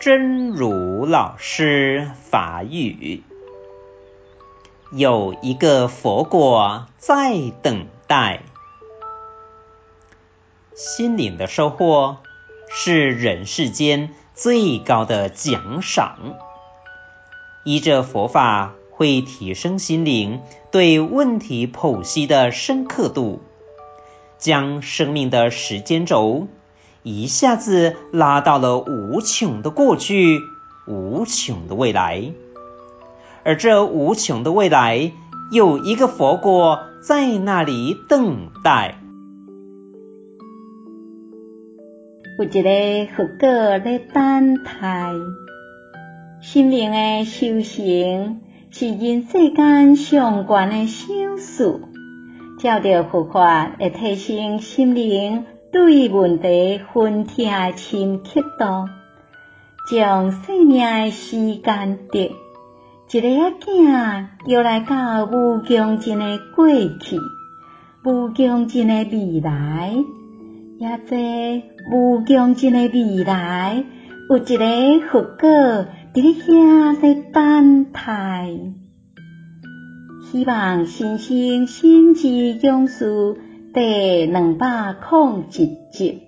真如老师法语：有一个佛果在等待。心灵的收获是人世间最高的奖赏。依着佛法，会提升心灵对问题剖析的深刻度，将生命的时间轴一下子拉到了无穷的过去，无穷的未来。而这无穷的未来，有一个佛果在那里等待。有一个佛果在等待，心灵的修行是人世间上悬的修事，照着佛法来提升心灵对问题分析的深刻度，将生命的时间轴一个仔囝摇来到无穷尽的过去，无穷尽的未来。也在无穷尽的未来，有一个福果伫咧遐在等待。希望新生心之勇士第两百零一集。